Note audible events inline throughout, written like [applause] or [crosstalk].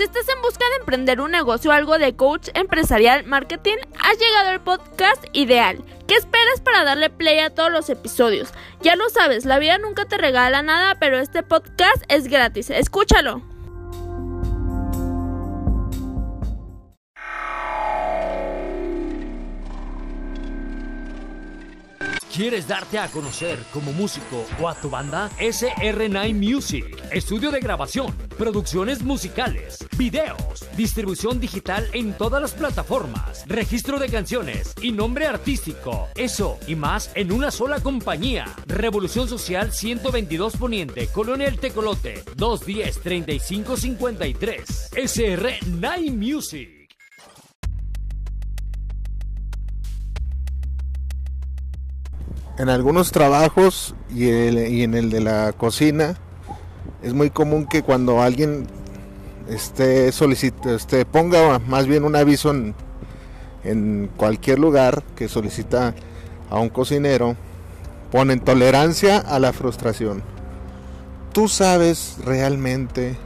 Si estás en busca de emprender un negocio o algo de coach empresarial marketing, has llegado al podcast ideal. ¿Qué esperas para darle play a todos los episodios? Ya lo sabes, la vida nunca te regala nada, pero este podcast es gratis. Escúchalo. ¿Quieres darte a conocer como músico o a tu banda? SR9 Music, estudio de grabación, producciones musicales, videos, distribución digital en todas las plataformas, registro de canciones y nombre artístico. Eso y más en una sola compañía. Revolución Social 122 Poniente, Colonia El Tecolote, 210 3553. SR9 Music. en algunos trabajos y, en el de la cocina es muy común que cuando alguien esté solicita, este, ponga más bien un aviso en, cualquier lugar que solicita a un cocinero, ponen tolerancia a la frustración. ¿Tú sabes realmente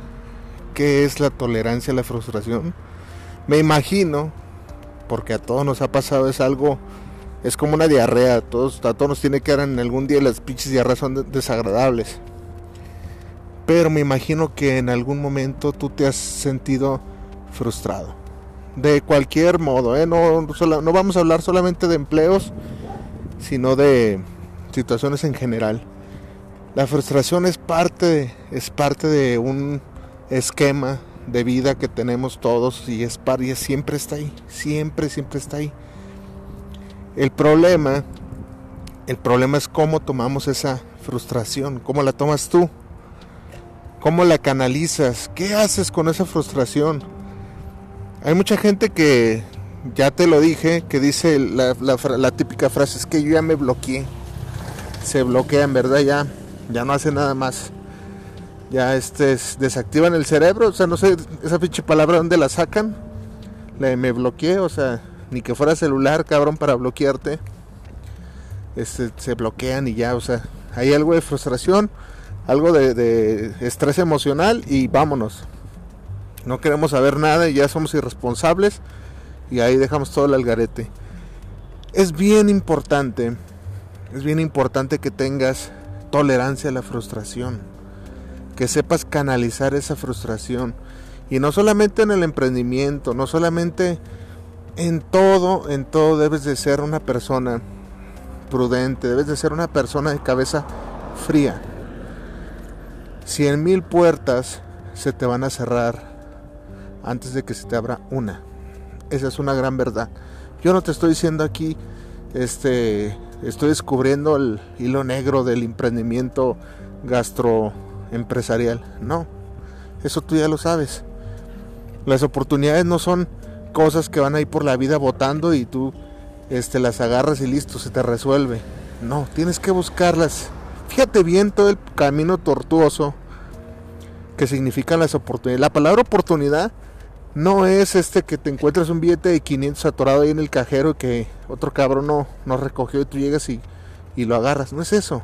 qué es la tolerancia a la frustración? Me imagino, porque a todos nos ha pasado, es algo es como una diarrea. Todos, a todos nos tiene que dar en algún día las pinches diarreas son desagradables. Pero me imagino que en algún momento tú te has sentido frustrado. De cualquier modo, ¿eh? no, no vamos a hablar solamente de empleos, sino de situaciones en general. La frustración es parte, es parte de un esquema de vida que tenemos todos y es, y siempre está ahí, siempre, siempre está ahí. El problema, el problema es cómo tomamos esa frustración, cómo la tomas tú, cómo la canalizas, qué haces con esa frustración. Hay mucha gente que, ya te lo dije, que dice la, típica frase es que yo ya me bloqueé. Se bloquea, en verdad ya, ya no hace nada más. Ya este, desactivan el cerebro, o sea, no sé esa pinche palabra dónde la sacan. La me bloqueé, o sea, ni que fuera celular, cabrón, para bloquearte. Este, se bloquean y ya, o sea, hay algo de frustración, algo de, estrés emocional y vámonos. No queremos saber nada y ya somos irresponsables y ahí dejamos todo el algarete. Es bien importante, es bien importante que tengas tolerancia a la frustración, que sepas canalizar esa frustración. Y no solamente en el emprendimiento, no solamente en todo, en todo debes de ser una persona prudente, debes de ser una persona de cabeza fría. Cien mil puertas se te van a cerrar antes de que se te abra una. Esa es una gran verdad. Yo no te estoy diciendo aquí, este, estoy descubriendo el hilo negro del emprendimiento gastroempresarial. No, eso tú ya lo sabes. Las oportunidades no son cosas que van a ir por la vida votando y tú este, las agarras y listo, se te resuelve. No, tienes que buscarlas. Fíjate bien todo el camino tortuoso que significan las oportunidades. La palabra oportunidad no es este que te encuentres un billete de 500 atorado ahí en el cajero y que otro cabrón no, no recogió y tú llegas y, y lo agarras. No es eso.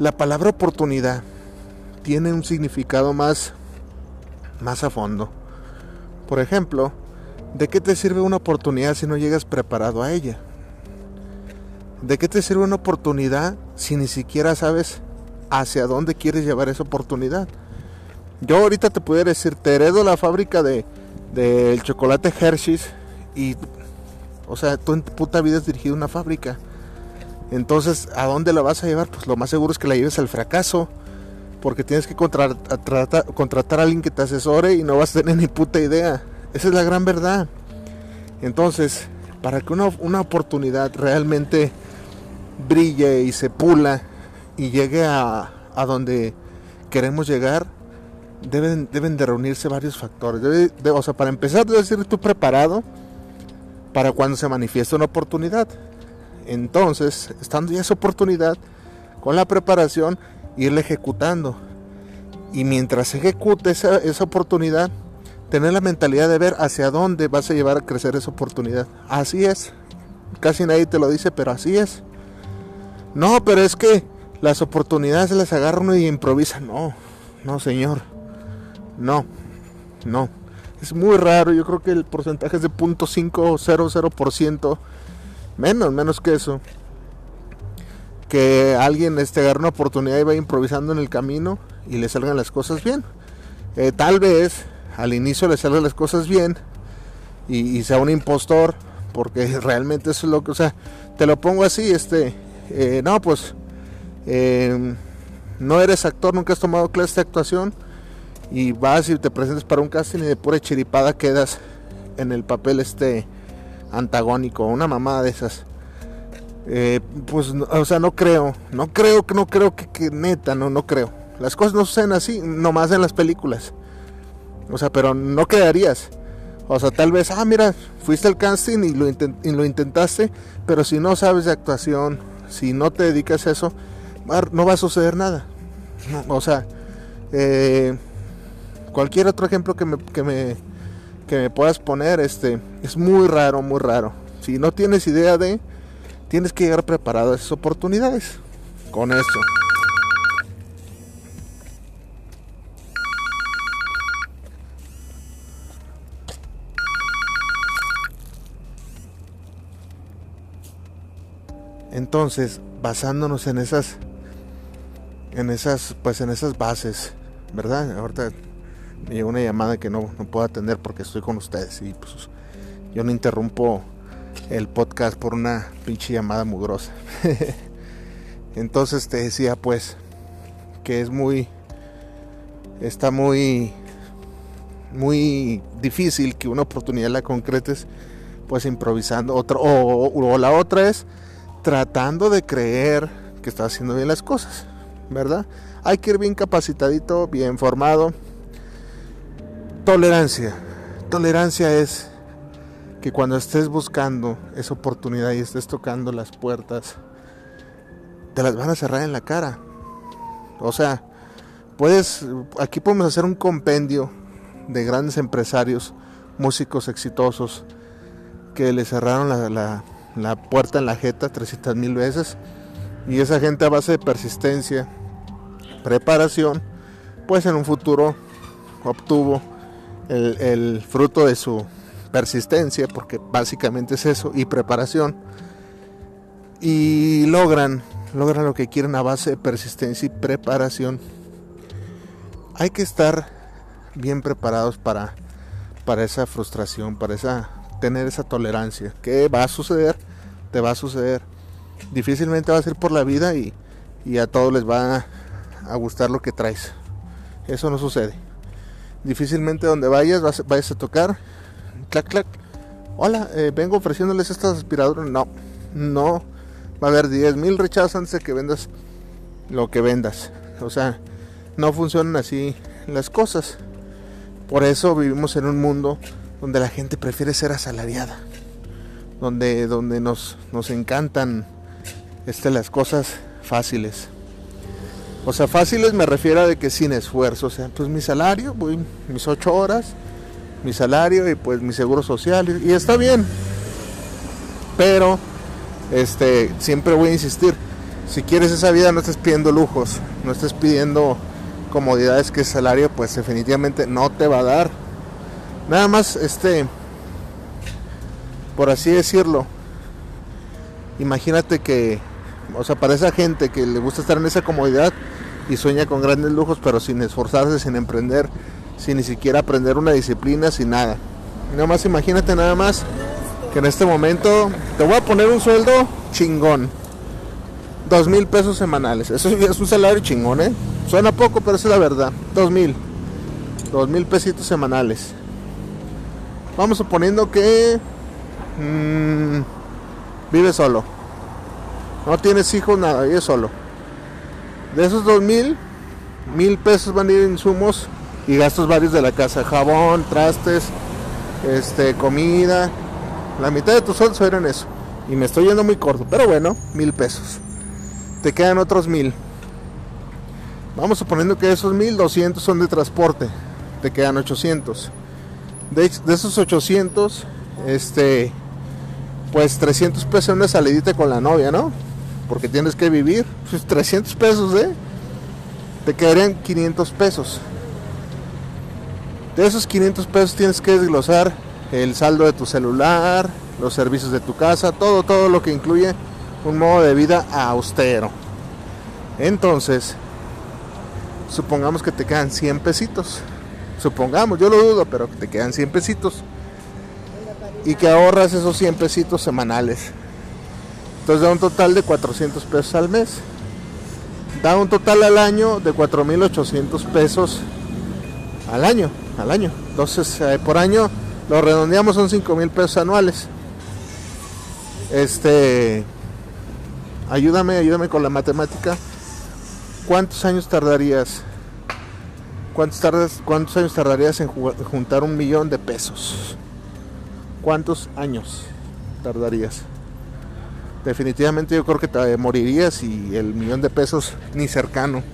La palabra oportunidad tiene un significado más, más a fondo. Por ejemplo, ¿De qué te sirve una oportunidad si no llegas preparado a ella? ¿De qué te sirve una oportunidad si ni siquiera sabes hacia dónde quieres llevar esa oportunidad? Yo ahorita te pudiera decir, te heredo la fábrica de del chocolate Hershey's y, o sea, tú en tu puta vida has dirigido una fábrica. Entonces, ¿a dónde la vas a llevar? Pues lo más seguro es que la lleves al fracaso. Porque tienes que contratar, contratar a alguien que te asesore y no vas a tener ni puta idea. Esa es la gran verdad. Entonces, para que una, oportunidad realmente brille y se pula y llegue a, donde queremos llegar, deben, deben de reunirse varios factores. o sea, para empezar, debes ir tú preparado para cuando se manifiesta una oportunidad. Entonces, estando ya esa oportunidad, con la preparación, irla ejecutando. Y mientras se ejecute esa, esa oportunidad, tener la mentalidad de ver hacia dónde vas a llevar a crecer esa oportunidad. Así es. Casi nadie te lo dice, pero así es. No, pero es que las oportunidades las agarra uno y improvisa. No, no, señor. No. No, es muy raro, yo creo que el porcentaje es de 0.500%, menos, menos que eso. Que alguien este, agarre una oportunidad y vaya improvisando en el camino y le salgan las cosas bien. Eh, tal vez al inicio le salgan las cosas bien y, sea un impostor, porque [laughs] realmente eso es lo que, o sea, te lo pongo así, este, eh, no, pues, eh, no eres actor, nunca has tomado clases de actuación y vas y te presentes para un casting y de pura chiripada quedas en el papel este antagónico, una mamada de esas. Eh, pues, o sea, no creo, no creo no creo que, que, neta, no, no creo. Las cosas no suceden así, nomás en las películas. O sea, pero no quedarías. O sea, tal vez, ah, mira, fuiste al casting y lo intentaste, pero si no sabes de actuación, si no te dedicas a eso, no va a suceder nada. o sea, eh, cualquier otro ejemplo que me, que me, que me puedas poner, este, es muy raro, muy raro. Si no tienes idea de, tienes que llegar preparado a esas oportunidades. Con eso. Entonces, basándonos en esas en esas pues en esas bases, ¿verdad? Ahorita me llegó una llamada que no, no puedo atender porque estoy con ustedes y pues yo no interrumpo el podcast por una pinche llamada mugrosa. [laughs] Entonces te decía pues que es muy está muy muy difícil que una oportunidad la concretes pues improvisando otro o, o la otra es tratando de creer que está haciendo bien las cosas, ¿verdad? Hay que ir bien capacitadito, bien formado, Tolerancia. Tolerancia es que cuando estés buscando esa oportunidad y estés tocando las puertas, te las van a cerrar en la cara. O sea, puedes, aquí podemos hacer un compendio de grandes empresarios, músicos exitosos, que le cerraron la, la puerta en la jeta 300 mil veces. Y esa gente a base de persistencia, preparación, pues en un futuro obtuvo el, fruto de su persistencia, porque básicamente es eso, y preparación. Y logran, logran lo que quieren a base de persistencia y preparación. Hay que estar bien preparados para, para esa frustración, para esa, tener esa tolerancia. que va a suceder? Te va a suceder. Difícilmente vas a ir por la vida y, y a todos les va a gustar lo que traes. Eso no sucede difícilmente donde vayas vas, vayas a tocar, clac, clac, hola, eh, vengo ofreciéndoles estas aspiradoras. No, no, va a haber 10 mil rechazos antes de que vendas lo que vendas. O sea, no funcionan así las cosas. Por eso vivimos en un mundo donde la gente prefiere ser asalariada. Donde, donde nos, nos encantan este, las cosas fáciles. O sea, fáciles me refiero a de que sin esfuerzo. O sea, pues mi salario, mis ocho horas, mi salario y pues mi seguro social. Y, está bien. Pero, este, siempre voy a insistir. Si quieres esa vida, no estés pidiendo lujos. No estés pidiendo comodidades que el salario, pues definitivamente no te va a dar. Nada más, este, por así decirlo. Imagínate que, o sea, para esa gente que le gusta estar en esa comodidad, y sueña con grandes lujos, pero sin esforzarse, sin emprender, sin ni siquiera aprender una disciplina, sin nada. Nada más imagínate nada más que en este momento te voy a poner un sueldo chingón. Dos mil pesos semanales. Eso es un salario chingón, ¿eh? Suena poco, pero es la verdad. Dos mil. Dos mil pesitos semanales. Vamos suponiendo que mmm, vive solo. No tienes hijos, nada, vive solo. De esos dos mil, mil pesos van a ir insumos y gastos varios de la casa, jabón, trastes, este, comida. La mitad de tu sueldo era en eso. Y me estoy yendo muy corto, pero bueno, mil pesos. Te quedan otros mil. Vamos suponiendo que esos mil, doscientos son de transporte. Te quedan 800. De, esos 800, este, pues 300 pesos una salidita con la novia, ¿no? porque tienes que vivir. [laughs] 300 pues, pesos, ¿eh? Te quedarían 500 pesos. De esos 500 pesos tienes que desglosar el saldo de tu celular, los servicios de tu casa, todo, todo lo que incluye un modo de vida austero. Entonces, supongamos que te quedan 100 pesitos. Supongamos, yo lo dudo, pero te quedan 100 pesitos. Y que ahorras esos 100 pesitos semanales. Entonces da un total de 400 pesos al mes. Da un total al año de 4.800 pesos al año. Al año. Entonces eh, por año lo redondeamos son 5.000 pesos anuales. Este... Ayúdame, ayúdame con la matemática. ¿Cuántos años tardarías? ¿Cuántos, ¿Cuántos años tardarías en juntar un millón de pesos? ¿Cuántos años tardarías? Definitivamente yo creo que te morirías y el millón de pesos ni cercano.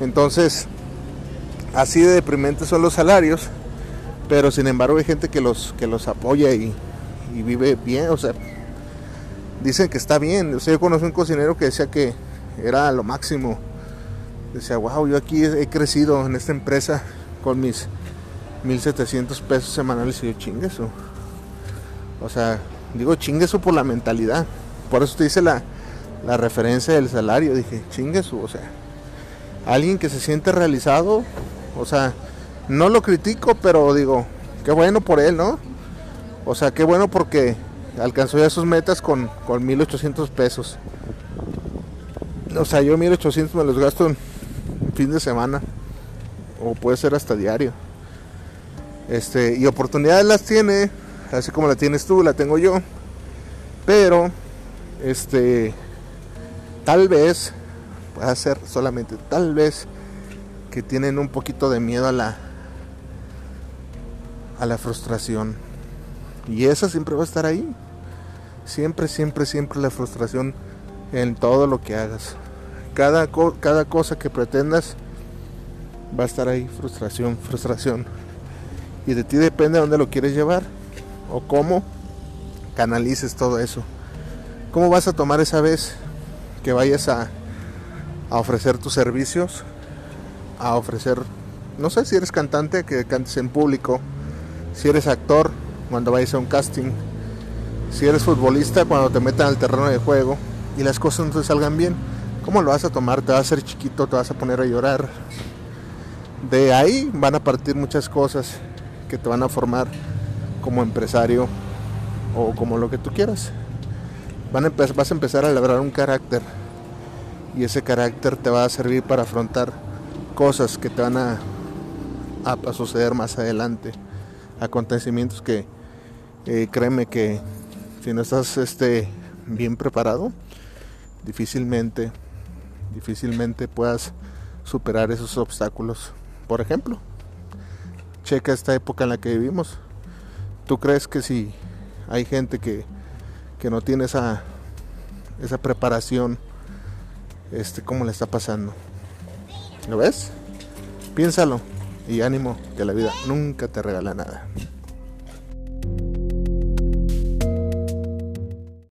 Entonces, así de deprimentes son los salarios, pero sin embargo hay gente que los, que los apoya y, vive bien, o sea, dicen que está bien. Yo conocí un cocinero que decía que era lo máximo. Decía, wow, yo aquí he crecido en esta empresa con mis 1700 pesos semanales y yo chingue eso. O sea, digo chingue eso por la mentalidad. Por eso te dice la, la referencia del salario. Dije, chingue eso. O sea, alguien que se siente realizado. O sea, no lo critico, pero digo, qué bueno por él, ¿no? O sea, qué bueno porque alcanzó ya sus metas con, con 1800 pesos. O sea, yo 1800 me los gasto en fin de semana. O puede ser hasta diario. Este, y oportunidades las tiene, así como la tienes tú, la tengo yo. Pero, este, tal vez, puede ser solamente tal vez, que tienen un poquito de miedo a la, a la frustración. Y esa siempre va a estar ahí. Siempre, siempre, siempre la frustración en todo lo que hagas. Cada, cada cosa que pretendas va a estar ahí. Frustración, frustración. Y de ti depende a dónde lo quieres llevar. O cómo canalices todo eso. ¿Cómo vas a tomar esa vez que vayas a, a ofrecer tus servicios? A ofrecer, no sé si eres cantante, que cantes en público. Si eres actor, cuando vayas a un casting si eres futbolista, cuando te metan al terreno de juego y las cosas no te salgan bien, ¿cómo lo vas a tomar? ¿Te vas a hacer chiquito? ¿Te vas a poner a llorar? De ahí van a partir muchas cosas que te van a formar como empresario o como lo que tú quieras. Van a vas a empezar a labrar un carácter y ese carácter te va a servir para afrontar cosas que te van a, a, suceder más adelante, acontecimientos que eh, créeme que si no estás este, bien preparado, difícilmente, difícilmente puedas superar esos obstáculos. Por ejemplo, checa esta época en la que vivimos. ¿Tú crees que si hay gente que, que no tiene esa, esa preparación, este, cómo le está pasando? ¿Lo ves? Piénsalo y ánimo que la vida nunca te regala nada.